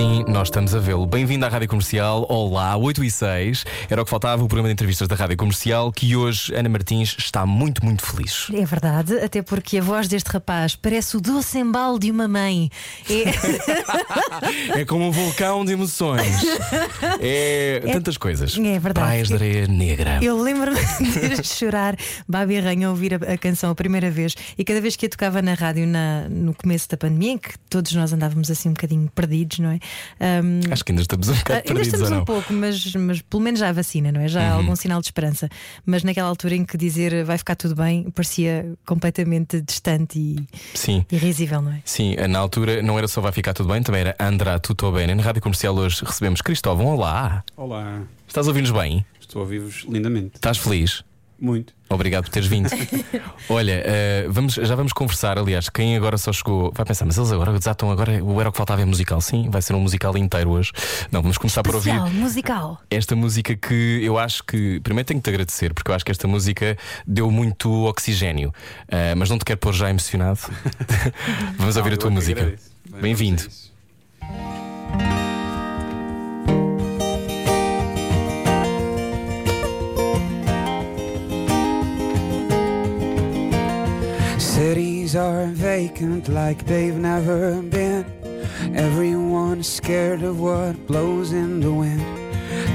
Sim, nós estamos a vê-lo. Bem-vindo à Rádio Comercial. Olá, 8 e 6. Era o que faltava, o programa de entrevistas da Rádio Comercial, que hoje Ana Martins está muito, muito feliz. É verdade, até porque a voz deste rapaz parece o doce embalo de uma mãe. É... É como um vulcão de emoções. É, tantas coisas. é verdade. Praias de areia negra. Eu lembro-me de chorar, Babi Arranha, a ouvir a, a canção a primeira vez e cada vez que a tocava na rádio na, no começo da pandemia, em que todos nós andávamos assim um bocadinho perdidos, não é? Um, Acho que ainda estamos um bocado Ah, Ainda perdidos, estamos ou não? um pouco, mas, mas pelo menos já há vacina, não é? Já há Uhum. algum sinal de esperança. Mas naquela altura em que dizer vai ficar tudo bem parecia completamente distante e Sim. irrisível, não é? Sim, na altura não era só vai ficar tudo bem, também era Andrá Tutto Bene. Na Rádio Comercial hoje recebemos Cristóvão. Olá. Olá, Estás a ouvir-nos bem? estou a ouvir-vos lindamente. Estás feliz? Muito. Obrigado por teres vindo. Olha, eh, vamos, já vamos conversar. Aliás, quem agora só chegou vai pensar, mas eles agora desatam agora o Era o que Faltava é musical. Sim, vai ser um musical inteiro hoje. Não, vamos começar por ouvir Especial, musical. esta música que eu acho que. Primeiro tenho que te agradecer, porque eu acho que esta música deu muito oxigênio. Eh, mas não te quero pôr já emocionado. vamos ouvir Não, a tua eu é música. Bem-vindo. Cities are vacant like they've never been. Everyone's scared of what blows in the wind.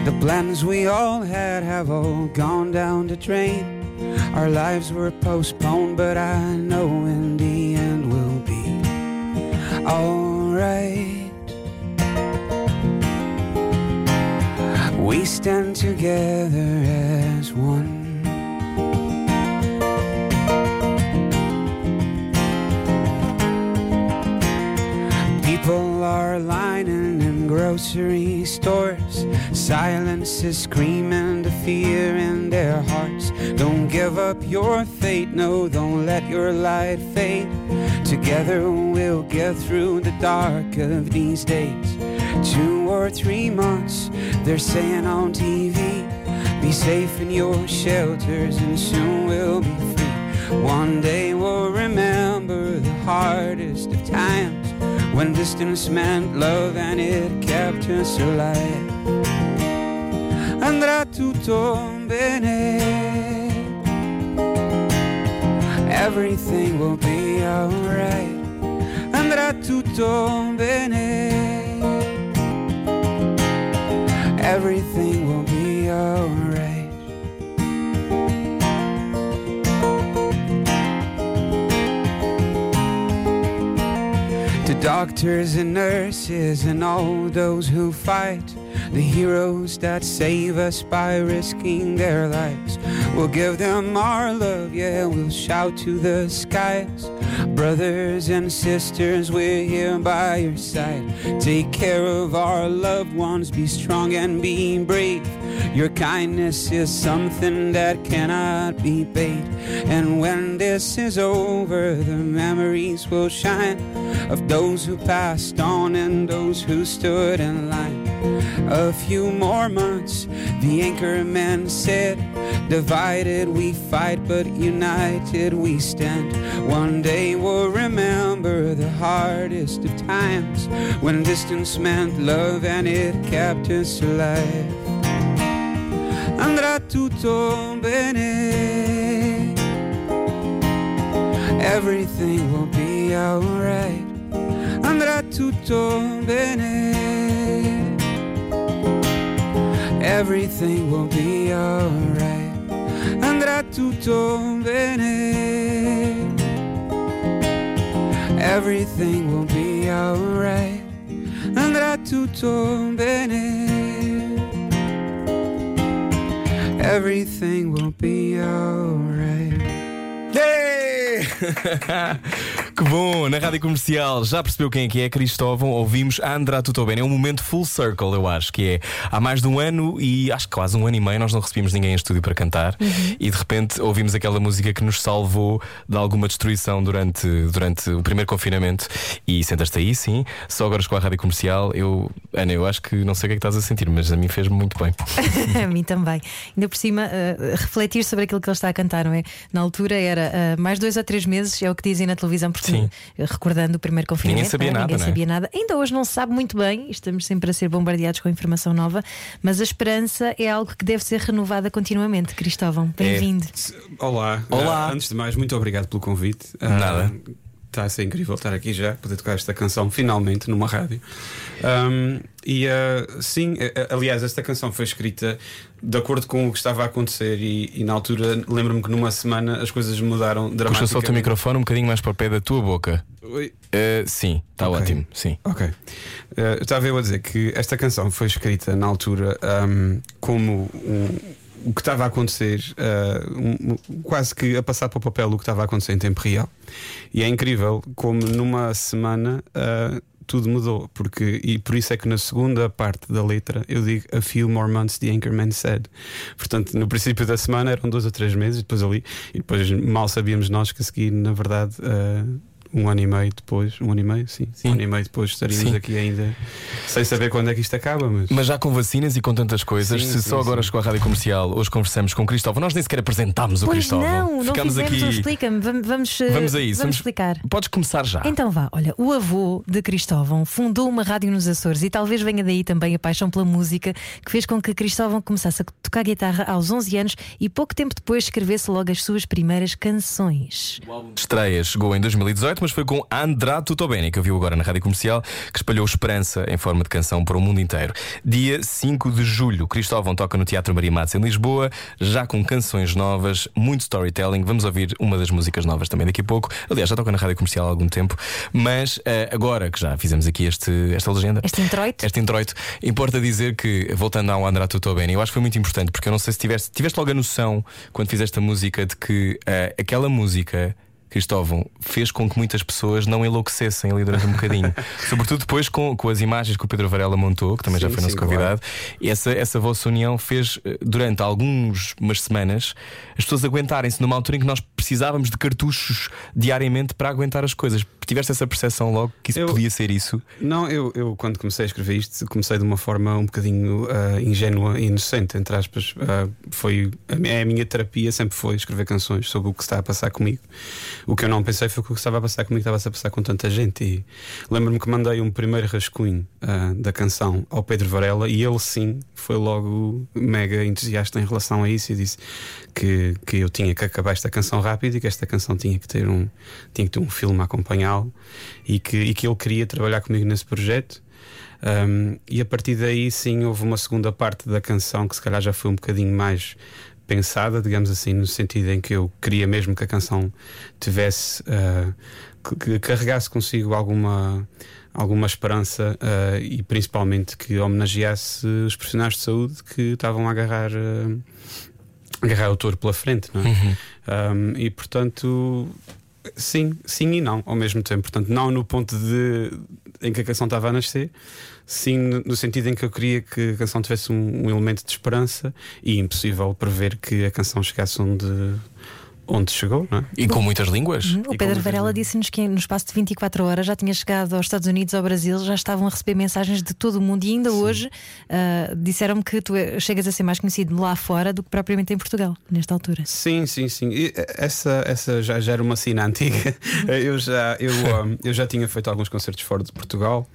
The plans we all had have all gone down the drain. Our lives were postponed, but I know in the end we'll be alright. We stand together as one. People are lining in grocery stores. Silence is screaming the fear in their hearts. Don't give up your fate, no, don't let your light fade. Together we'll get through the dark of these days. Two or three months, they're saying on TV. Be safe in your shelters, and soon we'll be free. One day we'll remember the hardest of times when distance meant love and it kept us alive. Andrà tutto bene. Everything will be alright. Andrà tutto bene. Everything doctors and nurses and all those who fight, the heroes that save us by risking their lives. We'll give them our love, yeah, we'll shout to the skies. Brothers and sisters, we're here by your side. Take care of our loved ones, be strong and be brave. Your kindness is something that cannot be paid. And when this is over, the memories will shine of those who passed on and those who stood in line. A few more months, the anchor man said. Divided we fight, but united we stand. One day we'll remember the hardest of times when distance meant love and it kept us alive. Andrà tutto bene. Everything will be alright. Andrà tutto bene. Everything will be alright. Andrà tutto bene. Everything will be alright. Andrà tutto bene. Everything will be alright. Hey! Bom, na rádio comercial já percebeu quem é que é Cristóvão? Ouvimos Andrá Tutobene. É um momento full circle, eu acho que é. Há mais de um ano e acho que quase um ano e meio nós não recebíamos ninguém em estúdio para cantar Uhum. e de repente ouvimos aquela música que nos salvou de alguma destruição durante, durante o primeiro confinamento. E sentaste aí, sim, só agora com a rádio comercial. Eu, Ana, eu acho que não sei o que é que estás a sentir, mas a mim fez-me muito bem. a mim também. Ainda por cima, uh, refletir sobre aquilo que ele está a cantar, não é? Na altura era uh, mais dois ou três meses, é o que dizem na televisão, porque Sim. uh, recordando o primeiro confinamento, Ninguém sabia não é? nada, ninguém é? sabia nada. Ainda hoje não se sabe muito bem, estamos sempre a ser bombardeados com informação nova, mas a esperança é algo que deve ser renovada continuamente. Cristóvão, bem-vindo. Olá. Olá. Ah, antes de mais, muito obrigado pelo convite. Ah, Nada. Está a ser incrível estar aqui já, poder tocar esta canção finalmente numa rádio. Ahm, e ah, sim, a- a- aliás, esta canção foi escrita de acordo com o que estava a acontecer, e, e na altura lembro-me que numa semana as coisas mudaram Puxa dramaticamente. só o teu microfone um bocadinho mais para o pé da tua boca. Oi. Uh, sim, está Ok. ótimo, sim. Ok. Eh, eu estava eu a dizer que esta canção foi escrita na altura ahm, como um- o que estava a acontecer, ah, um- quase que a passar para o papel o que estava a acontecer em tempo real. E é incrível como numa semana. ah, tudo mudou, porque, e por isso é que na segunda parte da letra eu digo A few more months the Anchorman said. Portanto, no princípio da semana eram dois ou três meses, depois ali, e depois mal sabíamos nós que a seguir, na verdade, ah, um ano e meio depois, um ano e meio, sim, Sim. um ano e meio depois estaríamos Sim. aqui ainda sem saber quando é que isto acaba, mas. Mas já com vacinas e com tantas coisas, Sim, se sim, só agora chegou à rádio comercial, hoje conversamos com o Cristóvão. Nós nem sequer apresentámos o Pois Cristóvão. não, não Ficámos fizemos, aqui. explica-me, vamos, vamos, uh, Vamos a isso, vamos explicar. Podes começar já. Então vá, olha, o avô de Cristóvão fundou uma rádio nos Açores e talvez venha daí também a paixão pela música que fez com que Cristóvão começasse a tocar guitarra aos 11 anos e pouco tempo depois escrevesse logo as suas primeiras canções. Estreia chegou em 2018, mas foi com Andrá Tutobeni, que ouviu agora na rádio comercial, que espalhou esperança em forma de canção para o mundo inteiro. Dia 5 de julho, Cristóvão toca no Teatro Maria Matos em Lisboa, já com canções novas, muito storytelling. Vamos ouvir uma das músicas novas também daqui a pouco. Aliás, já toca na rádio comercial há algum tempo, mas eh, agora que já fizemos aqui este, esta legenda. Este introito? Este introito, importa dizer que, voltando ao Andrá Tutobeni, eu acho que foi muito importante, porque eu não sei se tiveste, tiveste logo a noção, quando fizeste a música, de que eh, aquela música. Cristóvão fez com que muitas pessoas não enlouquecessem ali durante um bocadinho. Sobretudo depois com, com as imagens que o Pedro Varela montou, que também já Sim, foi nosso sim, convidado. E essa, essa vossa união fez, eh, durante algumas semanas, as pessoas aguentarem-se numa altura em que nós precisávamos de cartuchos diariamente para aguentar as coisas. Tiveste essa percepção logo que isso Eu- podia ser isso? Não, eu, eu quando comecei a escrever isto, comecei de uma forma um bocadinho ah, ingênua e inocente, entre aspas. Ah, foi, a, mi- a minha terapia sempre foi escrever canções sobre o que está a passar comigo. O que eu não pensei foi que o que estava a passar comigo estava a passar com tanta gente. E lembro-me que mandei um primeiro rascunho ah, da canção ao Pedro Varela e ele sim foi logo mega entusiasta em relação a isso e disse que, que eu tinha que acabar esta canção rápido e que esta canção tinha que ter um, tinha que ter um filme a acompanhá-lo e que, e que ele queria trabalhar comigo nesse projeto. Um, e a partir daí, sim, houve uma segunda parte da canção que se calhar já foi um bocadinho mais pensada, digamos assim, no sentido em que eu queria mesmo que a canção tivesse uh, que, que carregasse consigo alguma alguma esperança uh, e principalmente que homenageasse os profissionais de saúde que estavam a agarrar uh, agarrar o touro pela frente, não é? Um, e portanto Sim, sim e não ao mesmo tempo. Portanto, não no ponto de em que a canção estava a nascer, sim no- no sentido em que eu queria que a canção tivesse um, um elemento de esperança e impossível prever que a canção chegasse onde, onde chegou, não é? E com muitas línguas? Uhum. O Pedro Varela disse-nos que no espaço de 24 horas já tinha chegado aos Estados Unidos, ao Brasil, já estavam a receber mensagens de todo o mundo e ainda hoje ah, disseram-me que tu chegas a ser mais conhecido lá fora do que propriamente em Portugal, nesta altura. Sim, sim, sim. E, eh, essa, essa já, já era uma cena antiga. Eu já, eu, um, eu já tinha feito alguns concertos fora de Portugal,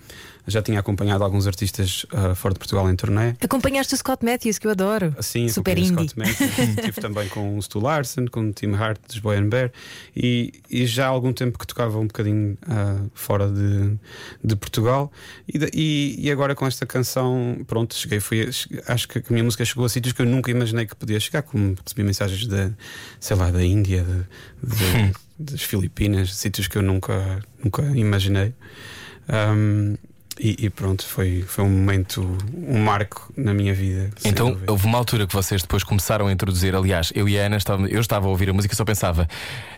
já tinha acompanhado alguns artistas uh, fora de Portugal em turnê. Acompanhaste o Scott Matthews, que eu adoro. Assim, Super acompanhei indie. Scott Matthews, Estive também com o Stu Larson, com o Tim Hart dos Boy and Bear e, e já há algum tempo que tocava um bocadinho ah, fora de, de Portugal e, e, e agora com esta canção, pronto, cheguei, fui, acho que a minha música chegou a sítios que eu nunca imaginei que podia chegar, como recebi mensagens da, sei lá, da Índia, de- de- das Filipinas, sítios que eu nunca, nunca imaginei. Um, E, e pronto, foi, foi um momento, um marco na minha vida. Então dúvida. houve uma altura que vocês depois começaram a introduzir. Aliás, eu e a Ana estava, eu estava a ouvir a música e só pensava,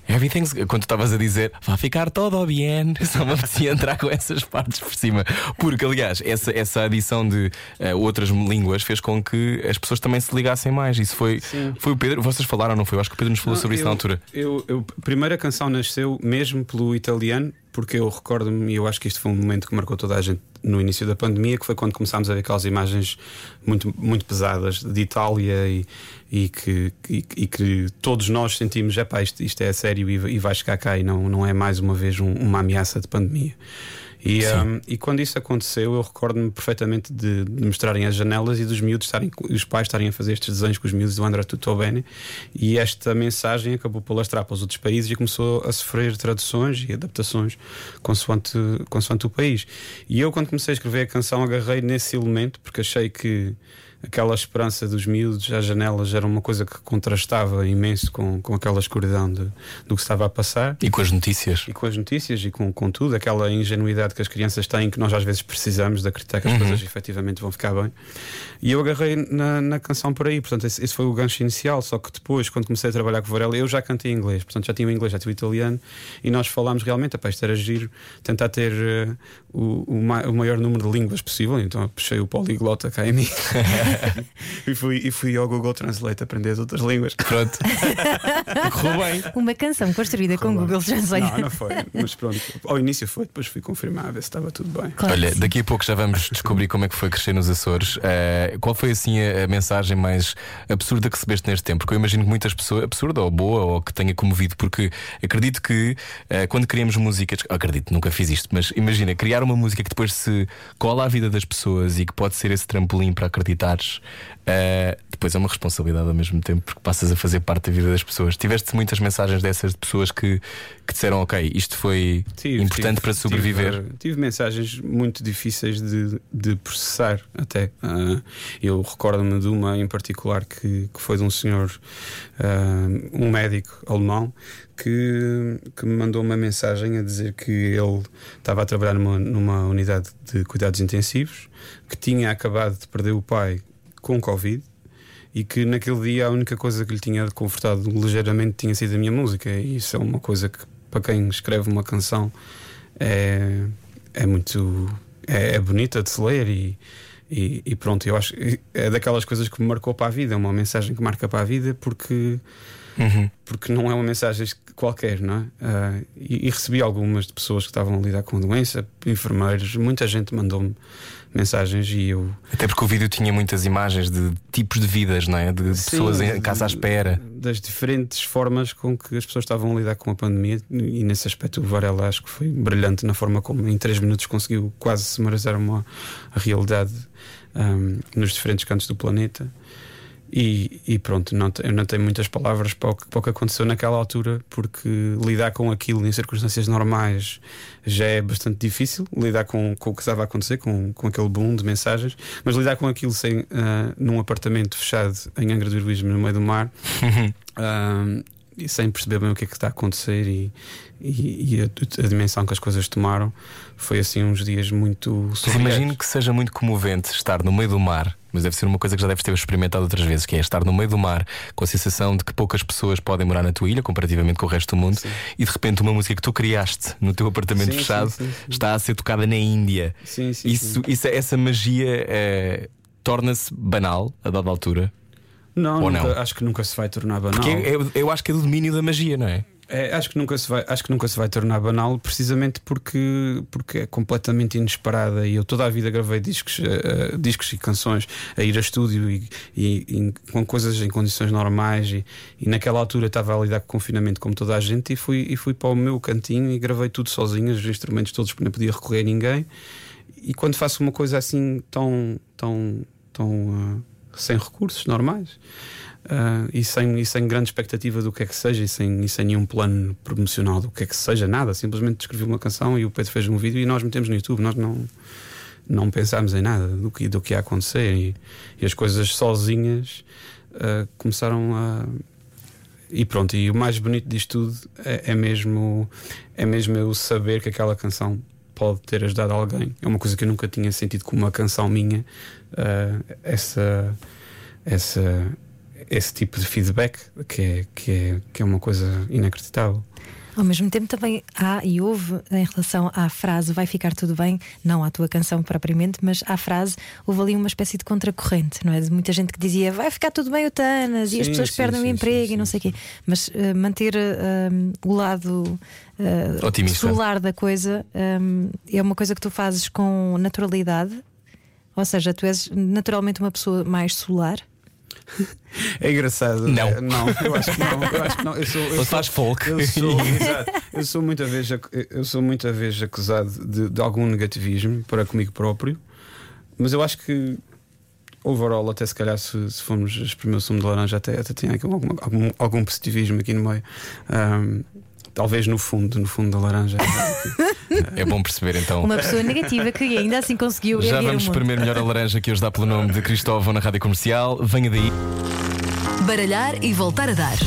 everything's. Quando tu estavas a dizer, vai ficar todo bem, só me apetecia entrar com essas partes por cima. Porque, aliás, essa, essa adição de eh, outras línguas fez com que as pessoas também se ligassem mais. Isso foi, Sim. foi o Pedro. Vocês falaram, não foi? Eu acho que o Pedro nos falou Não, sobre isso eu- na altura. Eu, eu, a primeira canção nasceu mesmo pelo italiano, porque eu recordo-me, e eu acho que isto foi um momento que marcou toda a gente no início da pandemia, que foi quando começámos a ver aquelas imagens muito, muito pesadas de Itália e, e, que, e, e que todos nós sentimos, é isto, isto é sério e, e vai chegar cá e não, não é mais uma vez um- uma ameaça de pandemia. E, um, e quando isso aconteceu, eu recordo-me perfeitamente de, de mostrarem as janelas e dos miúdos estarem, os pais estarem a fazer estes desenhos com os miúdos do André Tutto Bene. E esta mensagem acabou por lastrar para os outros países e começou a sofrer traduções e adaptações consoante, consoante o país. E eu, quando comecei a escrever a canção, agarrei nesse elemento porque achei que aquela esperança dos miúdos às janelas era uma coisa que contrastava imenso com, com aquela escuridão de, do que estava a passar E com as notícias. e com as notícias e com, com tudo, aquela ingenuidade que as crianças têm, que nós às vezes precisamos de acreditar que as coisas efetivamente vão ficar bem. E eu agarrei na, na canção por aí, portanto, esse, esse foi o gancho inicial. Só que depois, quando comecei a trabalhar com o Varela, eu já cantei em inglês, portanto, já tinha o inglês, já tinha o italiano, e nós falámos realmente, apá, isto era giro, tentar ter eh, o, o, ma- o maior número de línguas possível. Então, puxei o poliglota cá em mim e, fui, e fui ao Google Translate aprender as outras línguas. Pronto. Correu bem. Uma canção construída com Google Translate. Não, não foi, mas pronto, ao início foi, depois fui confirmar a ver se estava tudo bem. Claro Olha, daqui a pouco já vamos descobrir como é que foi crescer nos Açores. Eh, qual foi assim a, a mensagem mais absurda que recebeste neste tempo? Porque eu imagino que muitas pessoas, absurda ou boa, ou que tenha comovido, porque acredito que eh, quando criamos músicas, acredito, nunca fiz isto, mas imagina, criar uma música que depois se cola à vida das pessoas e que pode ser esse trampolim para eh, depois é uma responsabilidade ao mesmo tempo, porque passas a fazer parte da vida das pessoas. Tiveste muitas mensagens dessas de pessoas que, que disseram, ok, isto foi Tive, importante tive, para sobreviver. Tive, tive mensagens muito difíceis de, de processar, até. Ah, eu recordo-me de uma em particular que, que foi de um senhor, ah, um médico alemão, que, que me mandou uma mensagem a dizer que ele estava a trabalhar numa, numa unidade de cuidados intensivos, que tinha acabado de perder o pai com Covid. E que naquele dia a única coisa que lhe tinha confortado ligeiramente tinha sido a minha música. E isso é uma coisa que, para quem escreve uma canção, é, é muito. É, é bonita de se ler e, e, e pronto, eu acho é daquelas coisas que me marcou para a vida, é uma mensagem que marca para a vida porque, Uhum. porque não é uma mensagem qualquer, não é? Ah, e, e recebi algumas de pessoas que estavam a lidar com a doença, enfermeiros, muita gente mandou-me mensagens e eu Até porque o vídeo tinha muitas imagens de tipos de vidas, não é? De pessoas Sim, em casa à espera. Das diferentes formas com que as pessoas estavam a lidar com a pandemia, e nesse aspecto o Varela acho que foi brilhante na forma como em três minutos conseguiu quase sumarizar uma realidade ahm, nos diferentes cantos do planeta. E, e pronto, não, eu não tenho muitas palavras para o, que, para o que aconteceu naquela altura, porque lidar com aquilo em circunstâncias normais já é bastante difícil. Lidar com, com o que estava a acontecer, com, com aquele boom de mensagens, mas lidar com aquilo sem, ah, num apartamento fechado em Angra do Heroísmo, no meio do mar, ah, e sem perceber bem o que é que está a acontecer e, e, e a, a dimensão que as coisas tomaram, foi assim uns dias muito Mas imagino que seja muito comovente estar no meio do mar, mas deve ser uma coisa que já deves ter experimentado outras vezes, que é estar no meio do mar com a sensação de que poucas pessoas podem morar na tua ilha, comparativamente com o resto do mundo, Sim. e de repente uma música que tu criaste no teu apartamento Sim, fechado sim, está a ser tocada na Índia. Sim, sim, Isso, isso, essa magia eh, torna-se banal a dada altura. Não, nunca- não? acho que nunca se vai tornar banal. Porque é- é- eu acho que é do domínio da magia, não é? É, acho que nunca se vai, acho que nunca se vai tornar banal, precisamente porque porque é completamente inesperada. E eu toda a vida gravei discos, eh, discos e canções a ir a estúdio e, e- e com coisas em condições normais. E, e naquela altura estava a lidar com o confinamento como toda a gente e fui e fui para o meu cantinho e gravei tudo sozinho, os instrumentos todos porque não podia recorrer a ninguém. E quando faço uma coisa assim tão tão tão ah, sem recursos normais ah, e, sem, e sem grande expectativa do que é que seja e sem, e sem nenhum plano promocional do que é que seja, nada. Simplesmente escrevi uma canção e o Pedro fez um vídeo e nós metemos no YouTube. Nós não, não pensámos em nada do que, do que ia acontecer e, e as coisas sozinhas ah, começaram a. E pronto, e o mais bonito disto tudo é, é mesmo é mesmo eu saber que aquela canção pode ter ajudado alguém. É uma coisa que eu nunca tinha sentido como uma canção minha, uh, essa, essa, esse tipo de feedback, que é, que é, que é uma coisa inacreditável. Ao mesmo tempo, também há e houve em relação à frase vai ficar tudo bem, não à tua canção propriamente, mas à frase houve ali uma espécie de contracorrente, não é? De muita gente que dizia vai ficar tudo bem, Otanas, e as pessoas sim, perdem sim, o emprego sim, e não sei o quê. Mas uh, manter uh, o lado uh, solar da coisa um, é uma coisa que tu fazes com naturalidade, ou seja, tu és naturalmente uma pessoa mais solar. É engraçado. Não. É, não, eu acho que não. Eu acho que não. Eu sou, eu faz folk. Eu sou, eu sou muita vez, eu sou muita vez acusado de, de, algum negativismo para comigo próprio, mas eu acho que overall, até se calhar, se, se formos exprimir o sumo de laranja, até, até tem algum, algum, algum positivismo aqui no meio. Um, talvez no fundo, no fundo da laranja. É bom perceber então. Uma pessoa negativa que ainda assim conseguiu. Já vamos espremer melhor a laranja que hoje dá pelo nome de Cristóvão na rádio comercial. Venha daí. Baralhar e voltar a dar.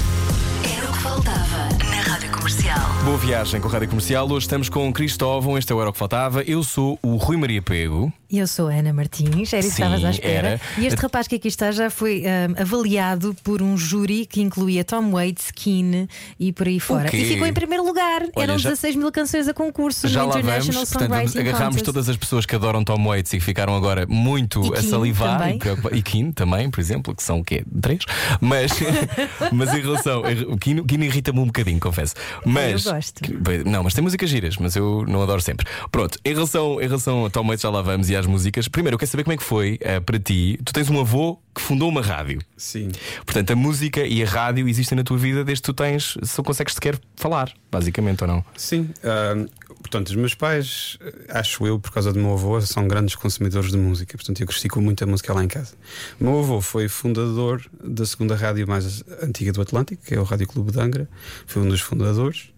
Boa viagem com a rádio comercial. Hoje estamos com Cristóvão. Este é o Era o que faltava. Eu sou o Rui Maria Pego. E eu sou a Ana Martins, era isso que estavas à espera. Era. E este rapaz que aqui está já foi um, avaliado por um júri que incluía Tom Waits, Keane e por aí fora. E ficou em primeiro lugar. Olha, Eram já... 16 mil canções a concurso já no International vamos. Portanto, agarramos Contest. todas as pessoas que adoram Tom Waits e que ficaram agora muito e a salivar. Também. E Keane também, por exemplo, que são o quê? Três? Mas, mas em relação. O Keane, Keane irrita-me um bocadinho, confesso. Mas, eu gosto. Não, mas tem músicas giras, mas eu não adoro sempre. Pronto, em relação, em relação a Tom Waits, já lá vamos e às músicas. Primeiro, eu quero saber como é que foi uh, para ti. Tu tens um avô que fundou uma rádio. Sim. Portanto, a música e a rádio existem na tua vida desde que tu tens, se consegues sequer falar, basicamente ou não? Sim. Uh, portanto, os meus pais, eh, acho eu, por causa do meu avô, são grandes consumidores de música. Portanto, eu cresci com muita música lá em casa. O meu avô foi fundador da segunda rádio mais antiga do Atlântico, que é o Rádio Clube de Angra. Foi um dos fundadores.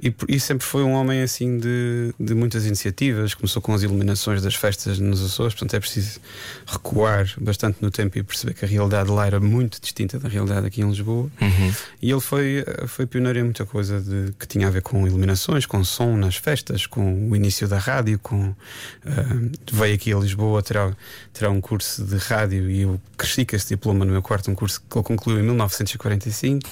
E, e, sempre foi um homem assim de, de muitas iniciativas. Começou com as iluminações das festas nos Açores, portanto é preciso recuar bastante no tempo e perceber que a realidade lá era muito distinta da realidade aqui em Lisboa. Uhum. E ele foi, foi pioneiro em muita coisa de, que tinha a ver com iluminações, com som nas festas, com o início da rádio. Com, uh, veio aqui a Lisboa terá, terá um curso de rádio e eu cresci com esse diploma no meu quarto, um curso que ele concluiu em 1945.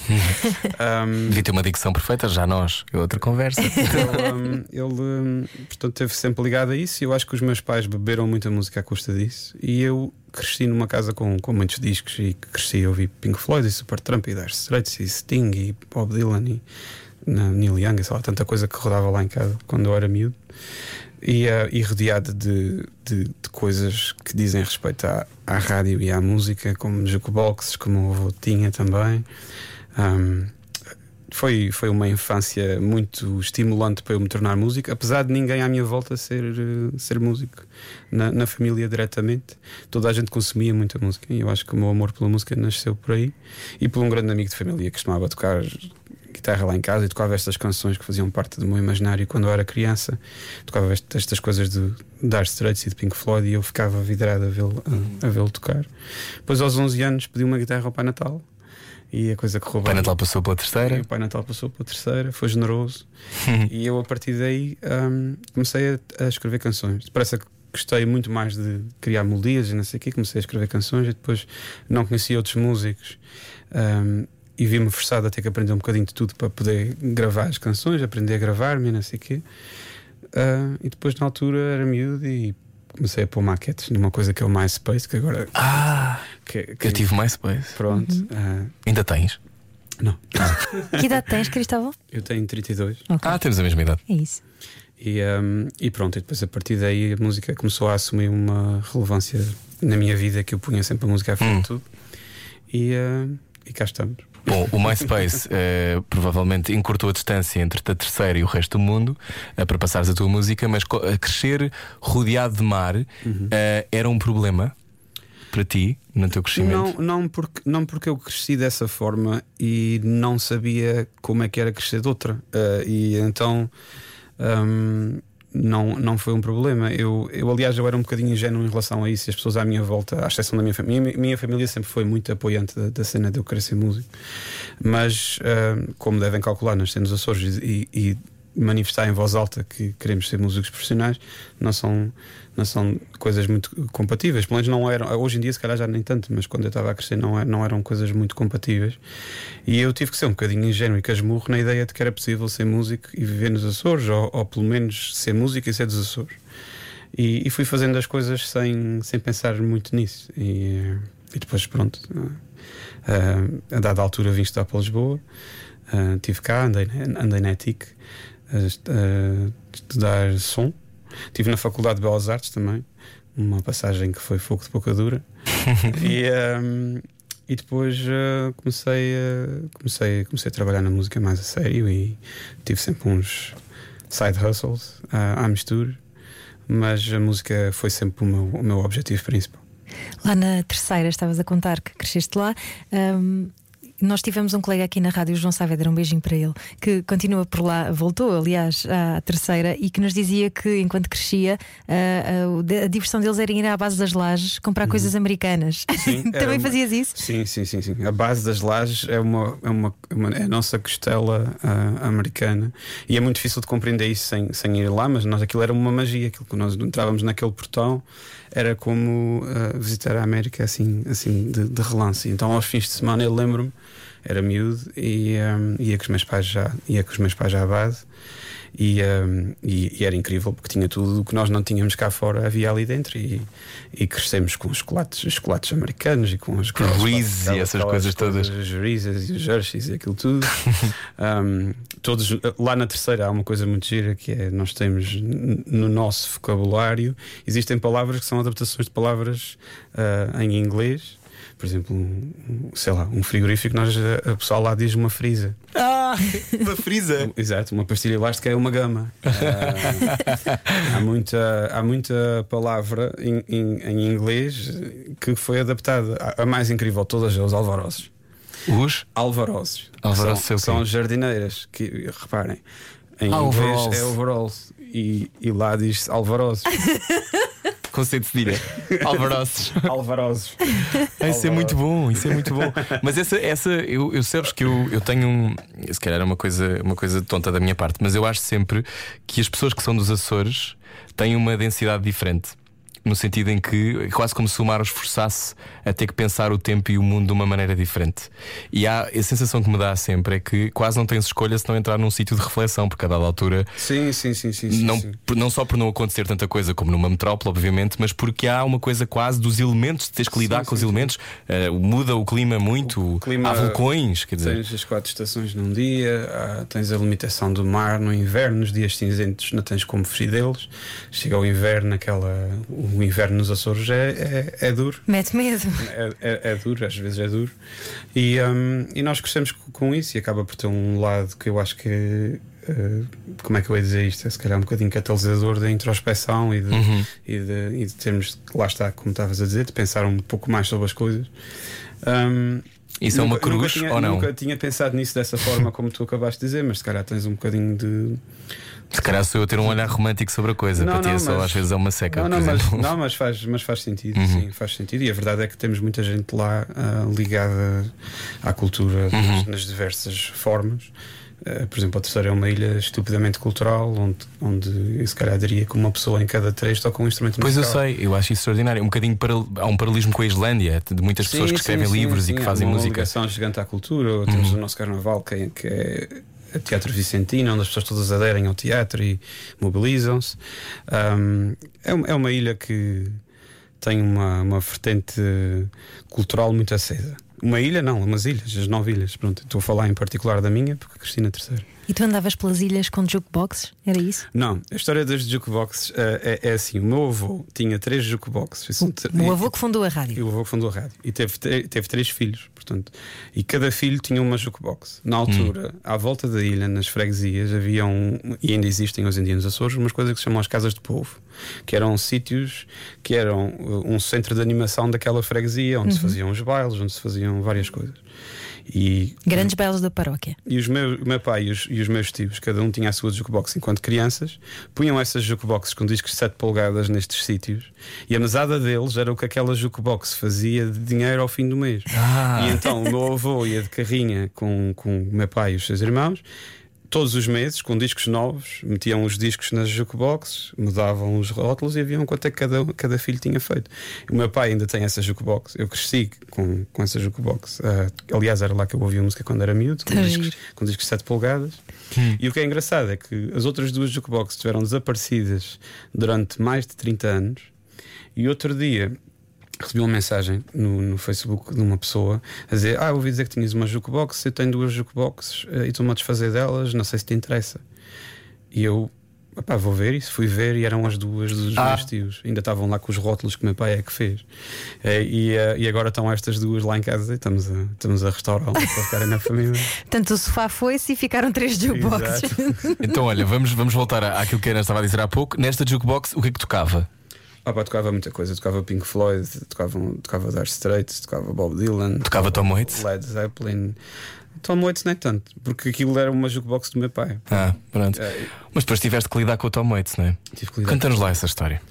um, Devia ter uma dicção perfeita, já nós. Eu outra conversa. ele, um, ele portanto, esteve sempre ligado a isso. Eu acho que os meus pais beberam muita música à custa disso. E eu cresci numa casa com, com muitos discos e cresci a ouvir Pink Floyd e Supertramp e Dire Straits e Sting e Bob Dylan e na Neil Young, sei lá, tanta coisa que rodava lá em casa quando eu era miúdo. E, uh, e rodeado de, de, de, coisas que dizem respeito à, à rádio e à música, como jukeboxes, como o avô tinha também. Um, foi, foi uma infância muito estimulante para eu me tornar músico, apesar de ninguém à minha volta ser, eh, ser músico. Na, na família, diretamente, toda a gente consumia muita música. E eu acho que o meu amor pela música nasceu por aí e por um grande amigo de família que costumava tocar guitarra lá em casa e tocava estas canções que faziam parte do meu imaginário quando eu era criança. Tocava estas coisas de Dire Straits e de Pink Floyd e eu ficava vidrado a vê-lo a, a vê tocar. Depois, aos 11 anos, pedi uma guitarra ao Pai Natal e a coisa correu bem. O Pai Natal passou pela terceira. E o Pai Natal passou pela terceira, foi generoso. e eu, a partir daí, um, comecei a, a, escrever canções. Parece que gostei muito mais de criar melodias e não sei o quê. Comecei a escrever canções e depois não conhecia outros músicos. Um, e vi-me forçado a ter que aprender um bocadinho de tudo para poder gravar as canções, aprender a gravar-me, não sei o quê. Uh, e depois, na altura, era miúdo e comecei a pôr maquetes numa coisa que é o MySpace, que agora. Ah! Que, que eu tive MySpace. Pronto. Uhum. Uh... Ainda tens? Não. que idade tens, Cristóvão? Eu tenho 32. Okay. Ah, temos a mesma idade. É isso. E, um, e pronto, e depois a partir daí a música começou a assumir uma relevância na minha vida que eu punha sempre a música à frente hum. de tudo. E, uh, e cá estamos. Bom, o MySpace uh, provavelmente encurtou a distância entre a terceira e o resto do mundo uh, para passares a tua música, mas crescer rodeado de mar uhum. uh, era um problema para ti no teu crescimento? Não, não, porque, não porque eu cresci dessa forma e não sabia como é que era crescer de outra. e então. Um, não, não foi um problema. Eu, eu, aliás, eu era um bocadinho ingênuo em relação a isso. E as pessoas à minha volta, à exceção da minha família, minha, minha família sempre foi muito apoiante da, da, cena de eu querer ser músico. Mas, uh, como devem calcular, nasci nos Açores e, e manifestar em voz alta que queremos ser músicos profissionais, não são, não são coisas muito compatíveis. Pelo menos não eram. Hoje em dia, se calhar já nem tanto, mas quando eu estava a crescer, não, não eram coisas muito compatíveis. E eu tive que ser um bocadinho ingênuo e casmurro na ideia de que era possível ser músico e viver nos Açores, ou, ou pelo menos ser músico e ser dos Açores. E, e, fui fazendo as coisas sem, sem pensar muito nisso. E, e depois, pronto, uh, a dada altura vim estar para Lisboa, uh, estive cá, andei, andei na ETIC a, estudar som. Estive na Faculdade de Belas Artes também, uma passagem que foi fogo de pouca dura. e, um, e depois uh, comecei, a, comecei, comecei a trabalhar na música mais a sério e tive sempre uns side hustles uh, à mistura, mas a música foi sempre o meu, o meu objetivo principal. Lá na terceira, estavas a contar que cresceste lá. Um, nós tivemos um colega aqui na rádio, o João Saavedra, um beijinho para ele, que continua por lá, voltou, aliás, à terceira, e que nos dizia que enquanto crescia, a, a, a diversão deles era ir à base das lajes comprar uhum. coisas americanas. Sim, Também uma... fazias isso? Sim, sim, sim, sim. A base das lajes é uma, é uma, uma é a nossa costela uh, americana e é muito difícil de compreender isso sem, sem ir lá, mas nós aquilo era uma magia, aquilo que nós entrávamos naquele portão era como uh, visitar a América assim, assim de, de, relance. Então, aos fins de semana, eu lembro-me, era miúdo e um, ia com os meus pais já, ia com os meus pais já à base. E, um, e, e, era incrível porque tinha tudo o que nós não tínhamos cá fora, havia ali dentro. E, e crescemos com os chocolates, os chocolates americanos e com os Reese's e essas coisas todas. Os Reese's e os Hershey's e aquilo tudo. um, todos, lá na terceira há uma coisa muito gira que é nós temos no nosso vocabulário existem palavras que são adaptações de palavras uh, em inglês por exemplo, um, sei lá, um frigorífico, nós, a pessoa lá diz uma frisa. Ah, uma frisa! Exato, uma pastilha elástica é uma gama. há, muita, há muita palavra em, em, em, inglês que foi adaptada. A mais incrível de todas é os alvarozes. Os? Alvarozes. Alvarozes são, são jardineiras, que reparem, em inglês é overalls e, e lá diz alvarozes. Conceito de cedilha. Alvarozes. Alvarozes. Isso é muito bom, isso é muito bom. Mas essa, essa eu, eu sabes que eu, eu tenho um. Se calhar é uma coisa, uma coisa tonta da minha parte, mas eu acho sempre que as pessoas que são dos Açores têm uma densidade diferente no sentido em que quase como se o mar os forçasse a ter que pensar o tempo e o mundo de uma maneira diferente. E há, a sensação que me dá sempre é que quase não tens escolha se não entrar num sítio de reflexão, porque a dada altura. Sim, sim, sim, sim. Não, sim. não só por não acontecer tanta coisa como numa metrópole, obviamente, mas porque há uma coisa quase dos elementos, tens que lidar sim, com os elementos, uh, muda o clima muito, o clima, há vulcões, quer dizer. Tens as quatro estações num dia, tens a limitação do mar no inverno, nos dias cinzentos não tens como fugir deles. Chega o inverno, aquela o inverno nos Açores é, é, é duro. Mete medo. É, é, é, duro, às vezes é duro. E, um, e nós crescemos com isso e acaba por ter um lado que eu acho que. Uh, como é que eu ia dizer isto? É se calhar um bocadinho catalisador da introspeção e de, uhum. e de, e de termos, lá está, como estavas a dizer, de pensar um pouco mais sobre as coisas. Um, isso nunca, é uma cruz tinha, ou não? Nunca tinha pensado nisso dessa forma, como tu acabaste de dizer, mas se calhar tens um bocadinho de se calhar sou eu ter um olhar romântico sobre a coisa, não, para ti é só às vezes é uma seca. Não, não, mas, não mas, faz, mas faz sentido, uhum. sim, faz sentido. E a verdade é que temos muita gente lá uh, ligada à cultura uhum. nas, nas, diversas formas. Uh, por exemplo, a terceira é uma ilha estupidamente cultural, onde, onde eu se calhar diria que uma pessoa em cada três toca um instrumento musical. Pois eu sei, eu acho isso extraordinário. Um bocadinho para, há um paralelismo com a Islândia, de muitas pessoas que escrevem sim, livros sim, e que fazem uma música. Uma ligação gigante à cultura. Temos uhum. o nosso carnaval, que é, que é Teatro Vicentino, onde as pessoas todas aderem ao teatro e mobilizam-se. Um, é, é, uma ilha que tem uma, uma vertente cultural muito acesa. Uma ilha, não, umas ilhas, as nove ilhas. Pronto, estou a falar em particular da minha, porque Cristina terceira. E tu andavas pelas ilhas com jukeboxes? Era isso? Não, a história das jukeboxes uh, é, é, assim: o meu avô tinha três jukeboxes. O, o avô que fundou a rádio. E o avô que fundou a rádio. E teve, teve três filhos, portanto. E cada filho tinha uma jukebox. Na altura, hum. à volta da ilha, nas freguesias, havia um, e ainda existem hoje em dia nos Açores, umas coisas que se chamam as casas de povo, que eram sítios que eram uh, um centro de animação daquela freguesia, onde uhum. se faziam os bailes, onde se faziam várias coisas. E, Grandes belos da paróquia. E os meus, o meu pai e os, e os, meus tios, cada um tinha a sua jukebox enquanto crianças, punham essas jukeboxes com discos de 7 polegadas nestes sítios e a mesada deles era o que aquela jukebox fazia de dinheiro ao fim do mês. Ah. E então o meu avô ia de carrinha com, com o meu pai e os seus irmãos todos os meses, com discos novos, metiam os discos nas jukeboxes, mudavam os rótulos e haviam quanto é que cada, cada filho tinha feito. O meu pai ainda tem essa jukebox, eu cresci com, com essa jukebox. Uh, aliás, era lá que eu ouvia música quando era miúdo, com, discos, com discos de 7 polegadas. E o que é engraçado é que as outras duas jukeboxes estiveram desaparecidas durante mais de 30 anos. E outro dia recebi uma mensagem no, no Facebook de uma pessoa a dizer: Ah, eu ouvi dizer que tinhas uma jukebox, eu tenho duas jukeboxes eh, e estou-me a desfazer delas, não sei se te interessa. E eu. Vou ver isso, fui ver e eram as duas dos Ah. meus tios. Ainda estavam lá com os rótulos que o meu pai é que fez. Eh, e, eh, e agora estão estas duas lá em casa e estamos a, estamos a restaurá-las para ficarem na família. Portanto, o sofá foi-se e ficaram três jukeboxes. Então, olha, vamos, vamos voltar àquilo que a Ana estava a dizer há pouco. Nesta jukebox, o que é que tocava? Ah, pá, tocava muita coisa. Tocava Pink Floyd, tocava, tocava Dire Straits, tocava Bob Dylan, Tocava Tom Waits? Led Zeppelin. Tom Waits nem tanto, porque aquilo era uma jukebox do meu pai. Ah, pronto. Eh, Mas depois tiveste que lidar com o Tom Waits, não é? tive que lidar Canta-nos lá essa história.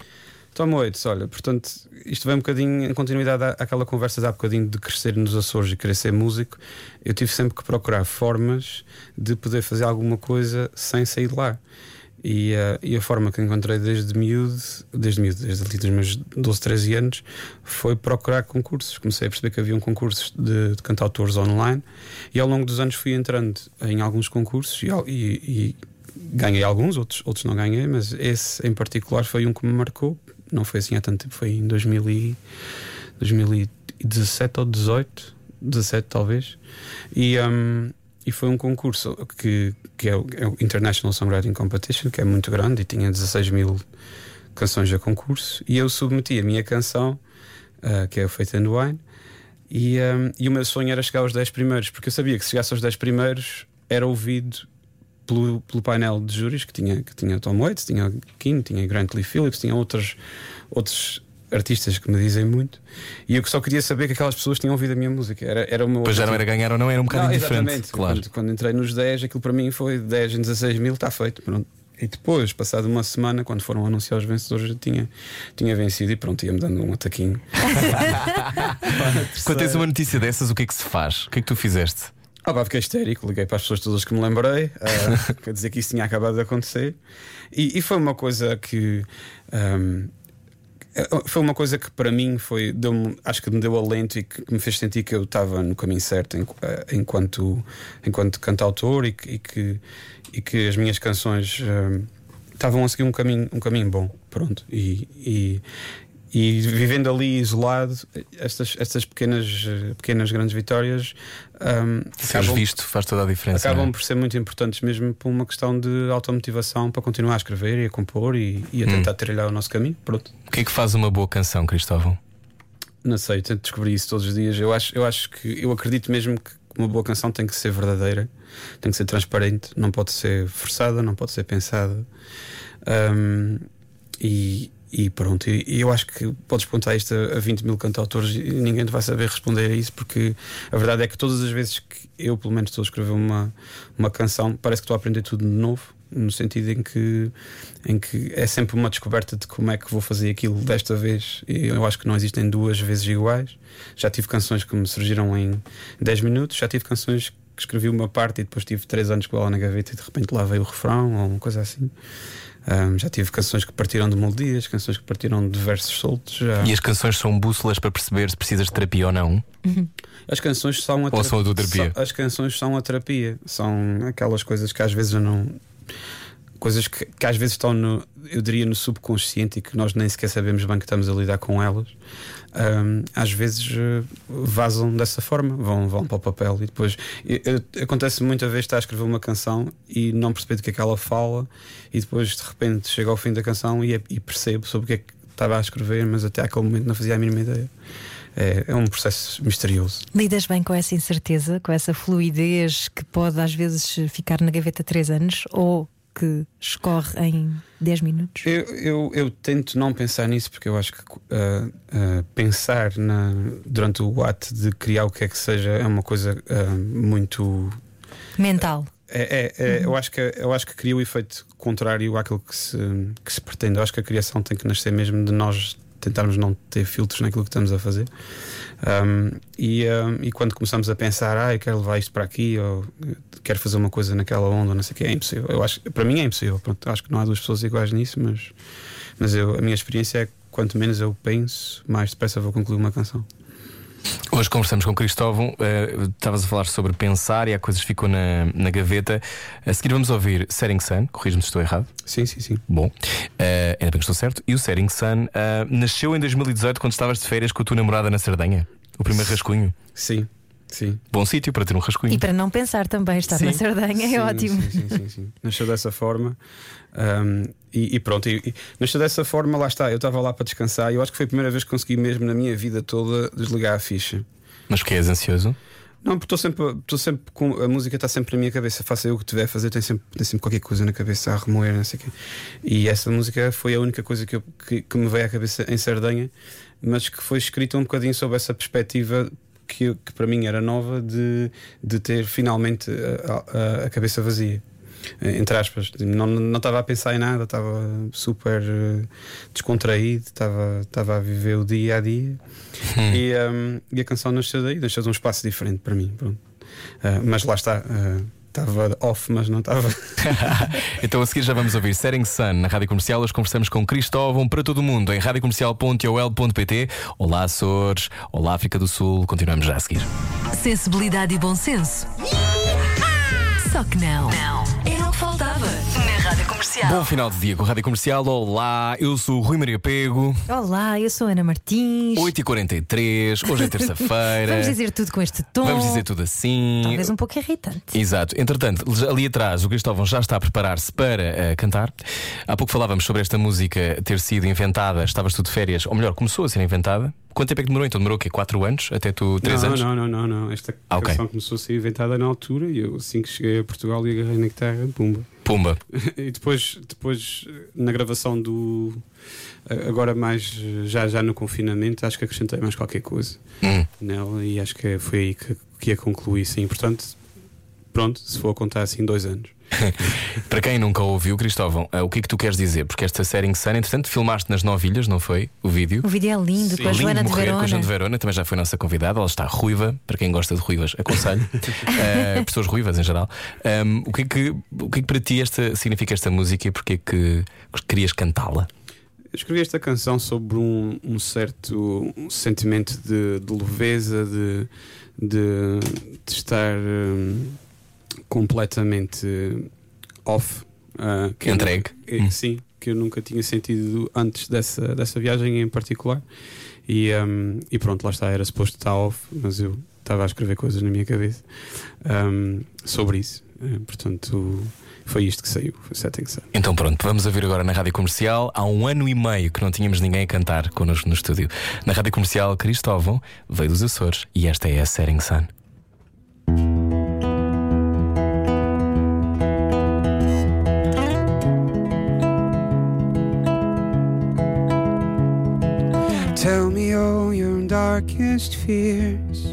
Tom Waits, olha, portanto, isto vem um bocadinho em continuidade à- àquela conversa de há bocadinho de crescer nos Açores e querer ser músico. Eu tive sempre que procurar formas de poder fazer alguma coisa sem sair de lá. E, eh, e a forma que encontrei desde miúdo, desde miúdo, desde ali dos meus 12, 13 anos, foi procurar concursos. Comecei a perceber que havia um concurso de, de cantautores online e ao longo dos anos fui entrando em alguns concursos e, e- e ganhei alguns, outros, outros não ganhei, mas esse em particular foi um que me marcou. Não foi assim há tanto tempo, foi em 2000 e, 2017 ou 18, 17 talvez. E, um, e foi um concurso que, que é, o, é o International Songwriting Competition, que é muito grande e tinha 16 mil canções a concurso. E eu submeti a minha canção, uh, que é o Faith and Wine, e, um, e o meu sonho era chegar aos 10 primeiros, porque eu sabia que se chegasse aos 10 primeiros era ouvido pelo, pelo painel de júris que tinha, que tinha Tom Waits, tinha Keane, tinha Grant Lee Phillips, tinha outros, outros artistas que me dizem muito. E eu que só queria saber que aquelas pessoas tinham ouvido a minha música. Era, era o meu Pois já não era ganhar ou não, era um bocado Não, exatamente. Claro. Quando, quando entrei nos 10, aquilo para mim foi 10 em 16 mil, está feito. Pronto. E depois, passado uma semana, quando foram anunciar os vencedores, eu tinha, tinha vencido e pronto, ia-me dando um ataquinho. Quando tens uma notícia dessas, o que é que se faz? O que é que tu fizeste? Ah, pá, fiquei histérico, liguei para as pessoas todas que me lembrei, ah, quer dizer que isso tinha acabado de acontecer. E, e foi uma coisa que. ahm, foi uma coisa que para mim foi deu acho que me deu alento e que me fez sentir que eu estava no caminho certo eh, enquanto enquanto cantautor e que, e que e que as minhas canções ahm, estavam a seguir um caminho um caminho bom. Pronto. E, e e vivendo ali isolado, estas, estas pequenas, pequenas grandes vitórias Seres acabam- visto faz toda a diferença. acabam não é? por ser muito importantes mesmo por uma questão de automotivação para continuar a escrever e a compor e, e a tentar trilhar o nosso caminho. Pronto. O que é que faz uma boa canção, Cristóvão? Não sei, tento descobrir isso todos os dias. Eu acho, eu acho que eu acredito mesmo que uma boa canção tem que ser verdadeira, tem que ser transparente, não pode ser forçada, não pode ser pensada. Ahm, e, e pronto, e, eu acho que podes perguntar isto a, a 20 mil cantautores e ninguém te vai saber responder a isso, porque a verdade é que todas as vezes que eu, pelo menos, estou a escrever uma, uma canção, parece que estou a aprender tudo de novo. No sentido em que, em que é sempre uma descoberta de como é que vou fazer aquilo desta vez. E eu acho que não existem duas vezes iguais. Já tive canções que me surgiram em 10 minutos, já tive canções que escrevi uma parte e depois tive 3 anos com ela na gaveta e de repente lá veio o refrão ou uma coisa assim. Ahm, já tive canções que partiram de melodias, canções que partiram de versos soltos. Já... E as canções são bússolas para perceber se precisas de terapia ou não? As canções são a Ou são a terapia? São- As canções são a terapia. São aquelas coisas que às vezes eu não. Coisas que, que às vezes estão no, eu diria, no subconsciente e que nós nem sequer sabemos bem que estamos a lidar com elas. Ahm, às vezes eh, vazam dessa forma, vão, vão para o papel e depois. eu- eu- acontece muita vez estar a escrever uma canção e não perceber do que é que ela fala, e depois de repente chega ao fim da canção e, e percebo sobre o que é que estava a escrever, mas até aquele momento não fazia a mínima ideia. É, é um processo misterioso. Lidas bem com essa incerteza, com essa fluidez que pode às vezes ficar na gaveta três anos ou que escorre em 10 minutos? Eu, eu, eu tento não pensar nisso porque eu acho que ah, ah, pensar na, durante o ato de criar o que é que seja é uma coisa ah, muito. Mental. É, é- é- eu, acho que, eu acho que cria o efeito contrário àquilo que se, que se pretende. Eu acho que a criação tem que nascer mesmo de nós tentarmos não ter filtros naquilo que estamos a fazer. Um, e, um, e quando começamos a pensar, ah, eu quero levar isto para aqui, ou quero fazer uma coisa naquela onda, não sei o que, é impossível. Eu acho, para mim é impossível. Pronto, acho que não há duas pessoas iguais nisso, mas, mas eu, a minha experiência é que quanto menos eu penso, mais depressa vou concluir uma canção. Hoje conversamos com Cristóvão. Uh, estavas a falar sobre pensar e há coisas que ficou na, na gaveta. A seguir vamos ouvir Setting Sun. Corrijo-me se estou errado. Sim, sim, sim. Bom, uh, ainda bem que estou certo. E o Setting Sun uh, nasceu em 2018 quando estavas de férias com a tua namorada na Sardenha. O primeiro rascunho. Sim. Sim. Bom sítio para ter um rascunho. E para não pensar também, estar Sim. na Sardanha Sim, é ótimo. Sim, sim, sim, sim. Nasceu dessa forma. um, e, e pronto, e, e nasceu dessa forma, lá está. Eu estava lá para descansar e eu acho que foi a primeira vez que consegui mesmo na minha vida toda desligar a ficha. Mas porque és ansioso? Não, porque estou sempre, estou sempre com. A música está sempre na minha cabeça. Faça eu o que tiver a fazer, tem sempre, tem sempre qualquer coisa na cabeça a remoer, não sei o quê. E essa música foi a única coisa que, eu, que, que me veio à cabeça em Sardanha, mas que foi escrita um bocadinho sob essa perspectiva que, que para mim era nova de, de ter finalmente a, a- a cabeça vazia. Eh, Entre aspas, não, não estava a pensar em nada, estava super eh, descontraído, estava, estava a viver o dia a dia e, um, e a canção nasceu daí, nasceu de um espaço diferente para mim. Pronto. Uh, mas lá está, uh, estava off, mas não estava. então a seguir já vamos ouvir Setting Sun na Rádio Comercial. Hoje conversamos com Cristóvão para todo o mundo em radiocomercial.ol.pt. Olá Açores, olá África do Sul. Continuamos já a seguir. Sensibilidade e bom senso. Só que não. Não. Era o que faltava Comercial. Bom final de dia com a Rádio Comercial. Olá, eu sou o Rui Maria Pego. Olá, eu sou Ana Martins. 8h43, hoje é terça-feira. Vamos dizer tudo com este tom. Vamos dizer tudo assim. Talvez um pouco irritante. Exato. Entretanto, ali atrás o Cristóvão já está a preparar-se para eh, cantar. Há pouco falávamos sobre esta música ter sido inventada. Estavas tu de férias, ou melhor, começou a ser inventada. Quanto tempo é que demorou? Então demorou o quê? 4 anos? Até tu 3 não, anos? não, não, não, não. Esta Ah, canção começou a ser inventada na altura e eu assim que cheguei a Portugal e agarrei na guitarra, pumba. Pumba. E depois, depois na gravação do. Agora mais já, já no confinamento, acho que acrescentei mais qualquer coisa Hum. nela e acho que foi aí que, que ia concluir, sim. Portanto, pronto, se for a contar assim, dois anos. Para quem nunca ouviu, Cristóvão, eh, o que é que tu queres dizer? Porque esta série Sun, entretanto, filmaste nas novilhas, não foi? O vídeo. O vídeo é lindo, Sim. com a Lindo Joana de morrer Verona. com a Joana de Verona, também já foi nossa convidada. Ela está ruiva, para quem gosta de ruivas, aconselho. Eh, pessoas ruivas em geral. Um, o, que é que, o que é que para ti esta, significa esta música e porque é que querias cantá-la? Eu escrevi esta canção sobre um, um certo um sentimento de, de leveza, de, de, de estar hum, completamente off. ah, que Entregue. nunca- eh, Hum. Sim, que eu nunca tinha sentido antes dessa, dessa viagem em particular. E, hum, e pronto, lá está, era suposto estar off, mas eu estava a escrever coisas na minha cabeça hum, sobre isso. Eh, portanto, foi isto que saiu, foi Setting Sun. Então pronto, vamos ouvir agora na Rádio Comercial. Há um ano e meio que não tínhamos ninguém a cantar connosco no estúdio. Na Rádio Comercial, Cristóvão veio dos Açores e esta é a Setting Sun. All your darkest fears.